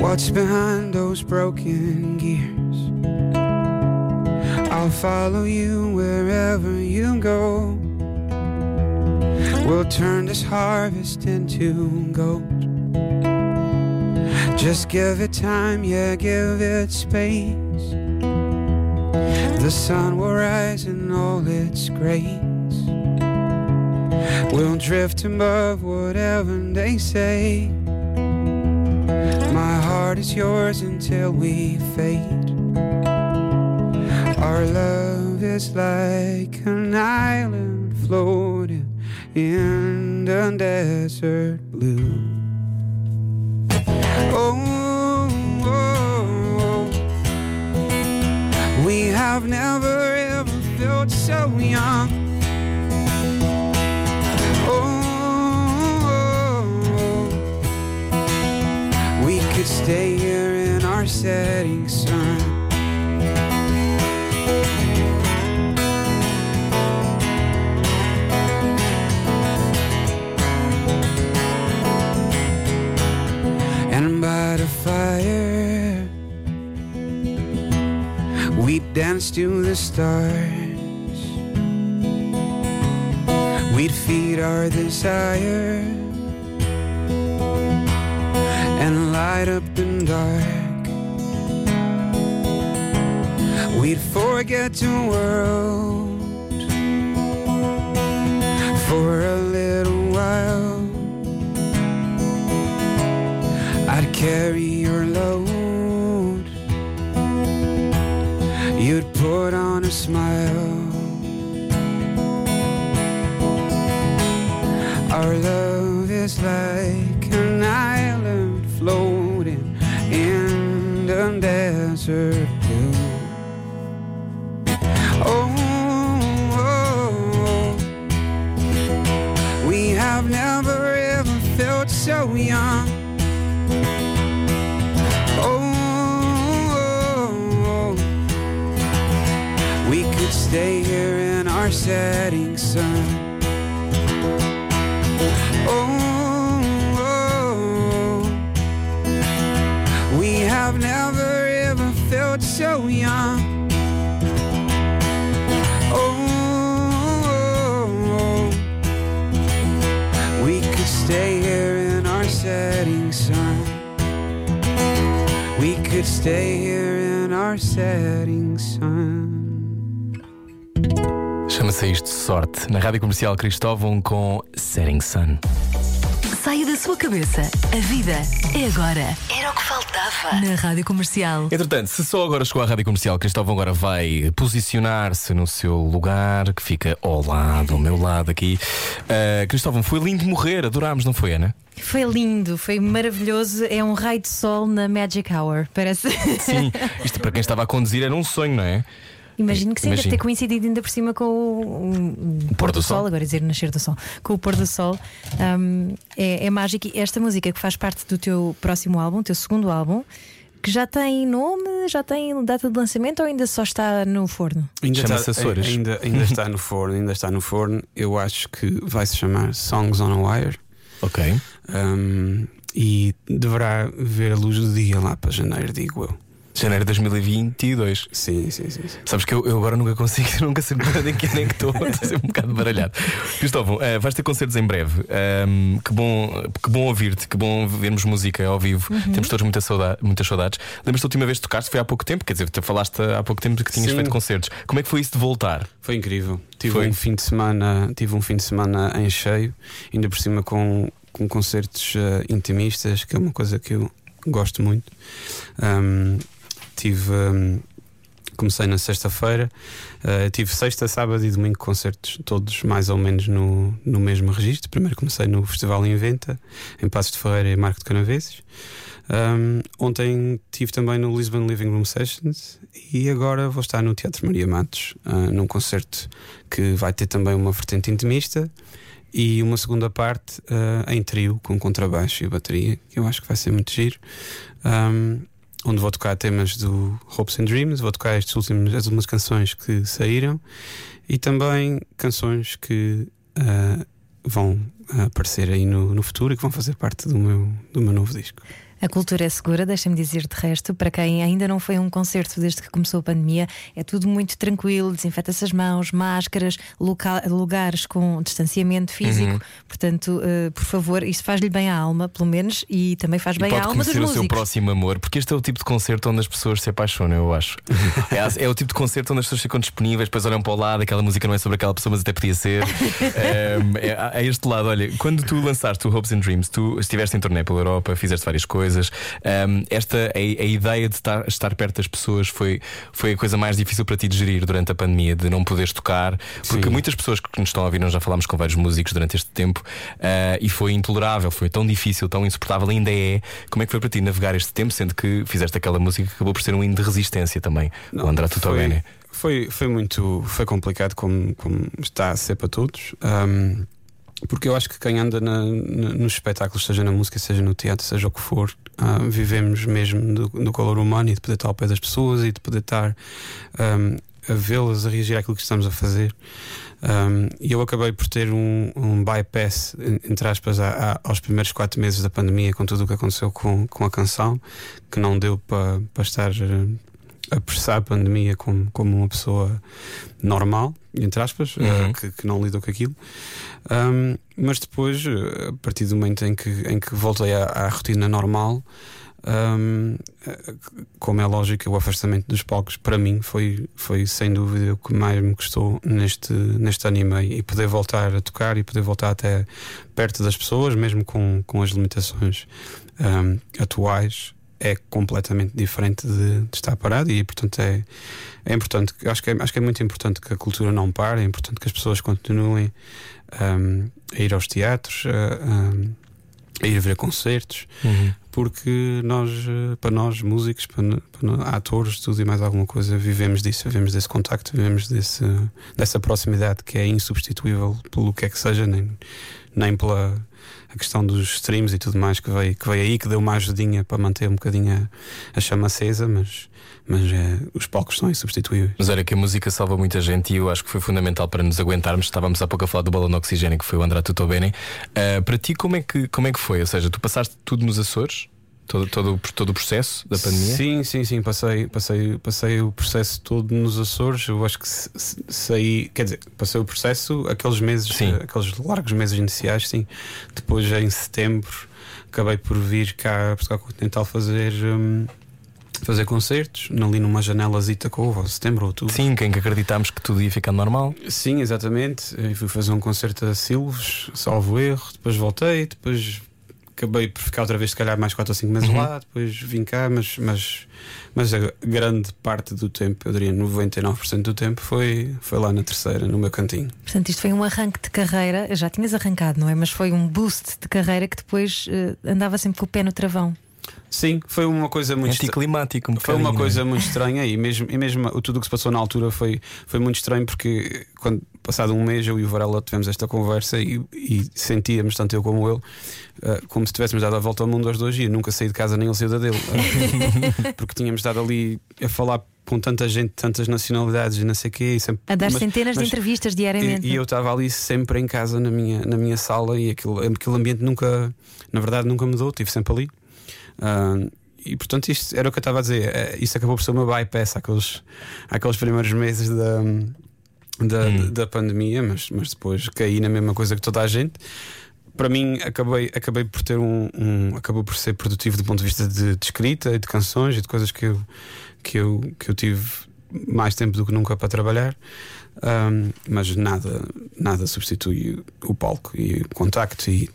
What's behind those broken gears? I'll follow you wherever you go. We'll turn this harvest into gold. Just give it time, yeah, give it space. The sun will rise in all its grace. We'll drift above whatever they say. My heart is yours until we fade. Our love is like an island floating in the desert blue. Oh, oh, oh. we have never ever felt so young. Stay here in our setting sun. And by the fire, we dance to the stars. We'd feed our desire and light up the dark. We'd forget the world for a little while. I'd carry your load. You'd put on a smile. Blue. Oh, oh, oh. we have never ever felt so young. Oh, oh, oh. we could stay here in our setting sun. So young. Oh, oh, oh. we could stay here in our setting sun. We could stay here in our setting sun. Chama-se isto Sorte, na Rádio Comercial Cristóvão com Setting Sun. Saia da sua cabeça. A vida é agora. Era o que faltava. Na Rádio Comercial. Entretanto, se só agora chegou à Rádio Comercial, Cristóvão agora vai posicionar-se no seu lugar, que fica ao lado, ao meu lado aqui. Uh, Cristóvão, foi lindo morrer, adorámos, não foi, Ana? Foi lindo, foi maravilhoso. É um raio de sol na Magic Hour, parece. Sim, isto para quem estava a conduzir era um sonho, não é? Imagino que sim, deve Imagino. ter coincidido ainda por cima com o, o- o pôr do sol, agora ia dizer nascer do sol, com o pôr do sol. Um, é, é mágico. E esta música que faz parte do teu próximo álbum, teu segundo álbum, que já tem nome, já tem data de lançamento ou ainda só está no forno? Ainda Chama-se está, Açores. ainda, ainda está no forno, ainda está no forno. Eu acho que vai se chamar Songs on a Wire Ok. um, e deverá ver a luz do dia lá para janeiro, digo eu. Janeiro de 2022. Sim, sim, sim. sim. Sabes que eu, eu agora nunca consigo, nunca sei nem que nem que estou, estou sempre um bocado baralhado. Cristóvão, eh, vais ter concertos em breve. Ahm, que bom, que bom ouvir-te, que bom vermos música ao vivo. Temos todos muita saudade, muitas saudades. Lembras-te da última vez que tocaste? Foi há pouco tempo? Quer dizer, tu falaste há pouco tempo que tinhas Sim. feito concertos. Como é que foi isso de voltar? Foi incrível. Tive Foi? um fim de semana, tive um fim de semana em cheio, ainda por cima com, com concertos eh, intimistas, que é uma coisa que eu gosto muito. Um, tive um, comecei na sexta-feira, eh, tive sexta, sábado e domingo concertos, todos mais ou menos no, no mesmo registro. Primeiro comecei no Festival Inventa, em Passos de Ferreira e Marco de Canaveses. Um, ontem estive também no Lisbon Living Room Sessions e agora vou estar no Teatro Maria Matos, ah, num concerto que vai ter também uma vertente intimista e uma segunda parte ah, em trio, com contrabaixo e bateria, que eu acho que vai ser muito giro. Um, onde vou tocar temas do Hopes and Dreams, vou tocar estes últimos, as últimas canções que saíram e também canções que ah, vão aparecer aí no, no futuro e que vão fazer parte do meu, do meu novo disco. A cultura é segura, deixa-me dizer de resto, para quem ainda não foi a um concerto desde que começou a pandemia, é tudo muito tranquilo, desinfeta-se as mãos, máscaras, loca- lugares com distanciamento físico. Portanto, eh, por favor, isto faz-lhe bem à alma, pelo menos, e também faz E bem à alma dos conhecer o seu músicos. próximo amor, porque este é o tipo de concerto onde as pessoas se apaixonam, eu acho. é, é o tipo de concerto onde as pessoas ficam disponíveis, depois olham para o lado, aquela música não é sobre aquela pessoa, mas até podia ser. Ehm, é, a- a este lado, olha, quando tu lançaste o Hopes and Dreams, tu estiveste em turnê pela Europa, fizeste várias coisas. Ehm, esta a, a ideia de estar, estar perto das pessoas foi, foi a coisa mais difícil para ti de gerir durante a pandemia, de não poderes tocar, porque Sim. muitas pessoas que nos estão a ouvir, nós já falámos com vários músicos durante este tempo, ah, e foi intolerável, foi tão difícil, tão insuportável, ainda é. Como é que foi para ti navegar este tempo, sendo que fizeste aquela música que acabou por ser um hino de resistência também, o André Tutto foi, foi, foi muito foi complicado como, como está a ser para todos. Ahm, porque eu acho que quem anda na- na- nos espetáculos, seja na música, seja no teatro, seja o que for, ah, vivemos mesmo do, do calor humano e de poder estar ao pé das pessoas e de poder estar ahm, a vê-las, a reagir àquilo que estamos a fazer. Ahm, E eu acabei por ter um, um bypass, en- entre aspas, a- a- aos primeiros quatro meses da pandemia, com tudo o que aconteceu com, com a canção, que não deu para para estar eh, a pandemia como, como uma pessoa normal, entre aspas, uh, Uhum. que, que não lidou com aquilo. Um, mas depois, uh, a partir do momento em que, em que voltei à, à rotina normal, um, uh, como é lógico, o afastamento dos palcos para mim foi, foi sem dúvida o que mais me custou neste, neste ano e meio. E poder voltar a tocar e poder voltar até perto das pessoas, mesmo com, com as limitações um, atuais, é completamente diferente de, de estar parado e, portanto, é, é importante. Acho que é, acho que é muito importante que a cultura não pare, é importante que as pessoas continuem um, a ir aos teatros, a, a- ir ver concertos, Uhum. porque nós, para nós, músicos, para, para atores, tudo e mais alguma coisa, vivemos disso, vivemos desse contacto, vivemos desse, dessa proximidade que é insubstituível pelo que é que seja, nem, nem pela a questão dos streams e tudo mais que veio, que veio aí, que deu uma ajudinha para manter um bocadinho a, a chama acesa, mas, mas é, os palcos são insubstituíveis. Mas olha que a música salva muita gente e eu acho que foi fundamental para nos aguentarmos. Estávamos há pouco a falar do balão oxigênio que foi o André Tutto Bene. Ah, para ti, como é, que, como é que foi? Ou seja, tu passaste tudo nos Açores? Todo, todo, todo o processo da pandemia? Sim, sim, sim. Passei, passei, passei o processo todo nos Açores. Eu acho que saí, quer dizer, passei o processo aqueles meses, Sim. eh, aqueles largos meses iniciais, sim. Depois, em setembro, acabei por vir cá a Portugal Continental fazer. hum, Fazer concertos ali numa janelazita houve, ou setembro ou outubro. Sim, quem que acreditámos que tudo ia ficar normal? Sim, exatamente. Eu fui fazer um concerto a Silves, salvo erro, depois voltei, depois acabei por ficar outra vez, se calhar, mais 4 ou 5 meses Uhum. lá, depois vim cá, mas, mas, mas a grande parte do tempo, eu diria 99% do tempo, foi, foi lá na terceira, no meu cantinho. Portanto, isto foi um arranque de carreira. Já tinhas arrancado, não é? Mas foi um boost de carreira que depois eh, andava sempre com o pé no travão. Sim, foi uma coisa muito. Anticlimático, um Foi uma bocadinho, coisa é? muito estranha e mesmo, e mesmo o- tudo o que se passou na altura foi, foi muito estranho porque quando passado um mês eu e o Varela tivemos esta conversa e, e sentíamos, tanto eu como ele, eh, como se tivéssemos dado a volta ao mundo aos dois e eu nunca saí de casa nem ele saiu da dele. Eh, porque tínhamos estado ali a falar com tanta gente, tantas nacionalidades e não sei o quê. E sempre, A dar mas- centenas mas- de entrevistas e, diariamente. e eu estava ali sempre em casa na minha, na minha sala e aquilo, aquele ambiente nunca, na verdade, nunca mudou, estive sempre ali. Ah, e portanto, isto era o que eu estava a dizer. eh, Isso acabou por ser meu bypass àqueles, àqueles primeiros meses da, da, Hum. da pandemia, mas, mas depois caí na mesma coisa que toda a gente. Para mim, acabei, acabei por ter um, um- acabou por ser produtivo do ponto de vista de, de escrita e de canções e de coisas que eu, que eu, que eu tive mais tempo do que nunca para trabalhar. Um, mas nada, nada substitui o palco e o contacto e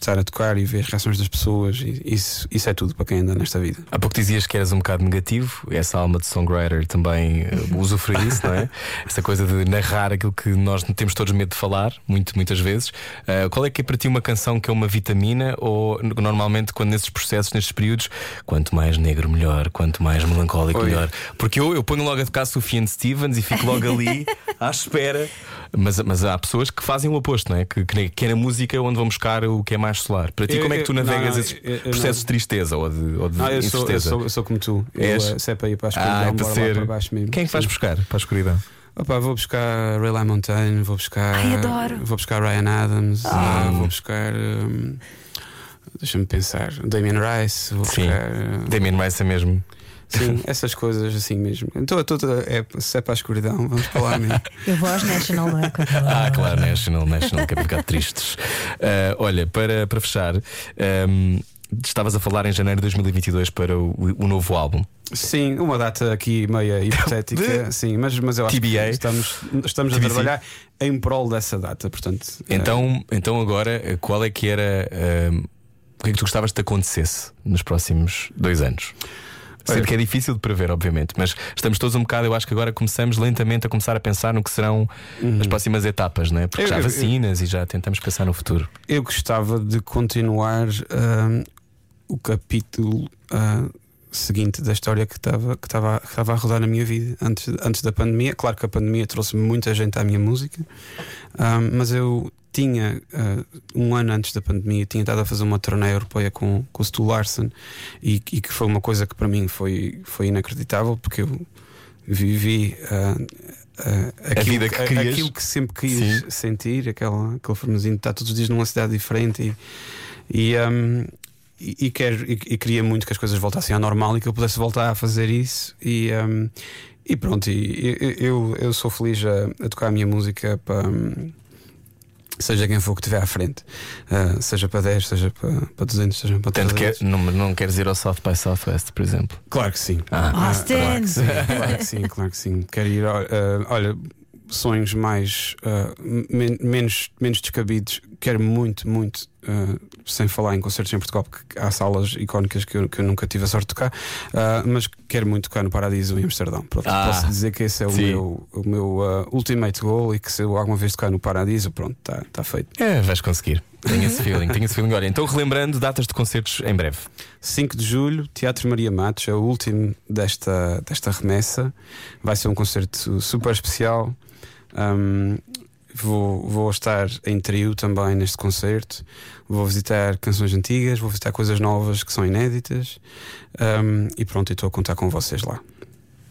estar a tocar e ver as reações das pessoas. E isso, isso é tudo para quem anda nesta vida. Há pouco dizias que eras um bocado negativo, essa alma de songwriter também uh, usufrui isso, não é? Essa coisa de narrar aquilo que nós temos todos medo de falar, muito, muitas vezes. Uh, qual é que é para ti uma canção que é uma vitamina? Ou normalmente, quando nesses processos, nestes períodos, quanto mais negro, melhor, quanto mais melancólico, Oi. melhor? Porque eu, eu ponho logo a tocar Sufjan Stevens e fico logo ali à espera. Mas, mas há pessoas que fazem o oposto, não é? Que, que, que é na música onde vão buscar o que é mais solar. Para ti, Eu- como é que tu navegas não, esses eu- processos não. de tristeza ou de, ou de Ah, eu, sou, eu, sou, eu sou como tu. Eu, És? eh, se é para ir para a escuridão, Ah, é para ser. para baixo mesmo. Quem é que vais buscar para a escuridão? Opa, vou buscar Ray Mountain, vou buscar. Ai, adoro. Vou buscar Ryan Adams, ah, vou buscar. hum, Deixa-me pensar. Damien Rice, vou Sim. buscar. hum, Damien Rice é mesmo. Sim, essas coisas assim mesmo. Então, tô- é, se é para a escuridão, vamos para lá mesmo. Eu vou aos National, não é? Ah, claro, National, National, que é para ficar tristes. Ah, olha, para, para fechar, ahm, estavas a falar em janeiro de 2022 para o, o novo álbum. Sim, uma data aqui meia hipotética, sim, mas, mas eu acho TBA. que estamos, estamos a trabalhar em prol dessa data, portanto. eh, Então, então agora, qual é que era. ahm, o que é que tu gostavas que te acontecesse nos próximos dois anos? Sendo que é difícil de prever, obviamente, mas estamos todos um bocado. Eu acho que agora começamos lentamente a começar a pensar no que serão as próximas etapas, não é? Porque Eu- já há eu- eu- vacinas e já tentamos pensar no futuro. Eu gostava de continuar hum, o capítulo hum, seguinte da história que estava que estava que estava a rodar na minha vida antes, antes da pandemia. Claro que a pandemia trouxe muita gente à minha música, hum, mas eu tinha hum, um ano antes da pandemia tinha estado a fazer uma turnê europeia com, com o Stu Larsen e, e que foi uma coisa que para mim foi, foi inacreditável porque eu vivi hum, hum, aquilo, vida que querias. aquilo que sempre quis Sim. sentir, aquela, aquele formazinho de estar todos os dias numa cidade diferente e, e, hum, e, e, quero, e, e, queria muito que as coisas voltassem ao normal e que eu pudesse voltar a fazer isso. E, um, e pronto, eu, eu sou feliz a, a tocar a minha música para. Seja quem for que estiver à frente, uh, seja para 10, seja para, para 200, seja para 300. Tanto que não, não queres ir ao South by Southwest, por exemplo? Claro que sim. Ah. Austin! claro, que sim claro que sim, claro que sim. Quero ir, uh, olha, sonhos mais uh, men menos, menos descabidos. Quero muito, muito, uh, sem falar em concertos em Portugal, porque há salas icónicas que eu, que eu nunca tive a sorte de tocar, uh, mas quero muito tocar no Paradiso em Amsterdão. Pronto, ah, posso dizer que esse é o sim. meu, o meu ultimate goal e que se eu alguma vez tocar no Paradiso, pronto, está tá feito. É, vais conseguir. Tenho esse feeling, tenho esse feeling. Olha, então relembrando datas de concertos em breve. 5 de julho, Teatro Maria Matos, é o último desta, desta remessa. Vai ser um concerto super especial. Um, vou, vou estar em trio também neste concerto. Vou visitar canções antigas, vou visitar coisas novas que são inéditas. Um, e pronto, estou a contar com vocês lá.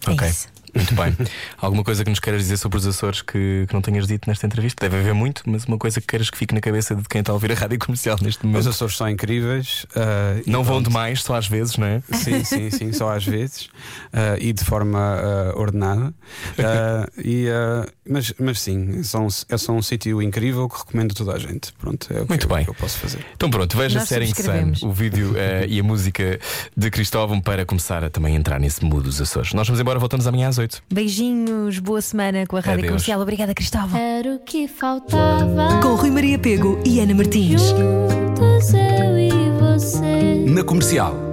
É ok. Isso. Muito bem. Alguma coisa que nos queiras dizer sobre os Açores que, que não tenhas dito nesta entrevista? Deve haver muito, mas uma coisa que queiras que fique na cabeça de quem está a ouvir a rádio comercial neste momento. Os Açores são incríveis. Uh, não vão demais, só às vezes, não é? Sim, sim, sim, só às vezes. Uh, e de forma uh, ordenada. e, mas, mas sim, são, é só um sítio incrível que recomendo a toda a gente. Pronto, é o muito que, bem. que eu posso fazer. Então pronto, veja a série Sun, o vídeo e a música de Cristóvão para começar a também entrar nesse mood dos Açores. Nós vamos embora, voltamos amanhã às 8. Beijinhos, boa semana com a Rádio Adeus. Comercial. Obrigada, Cristóvão. Era o que faltava. Com Rui Maria Pego e Ana Martins. Juntos eu e você. Na comercial.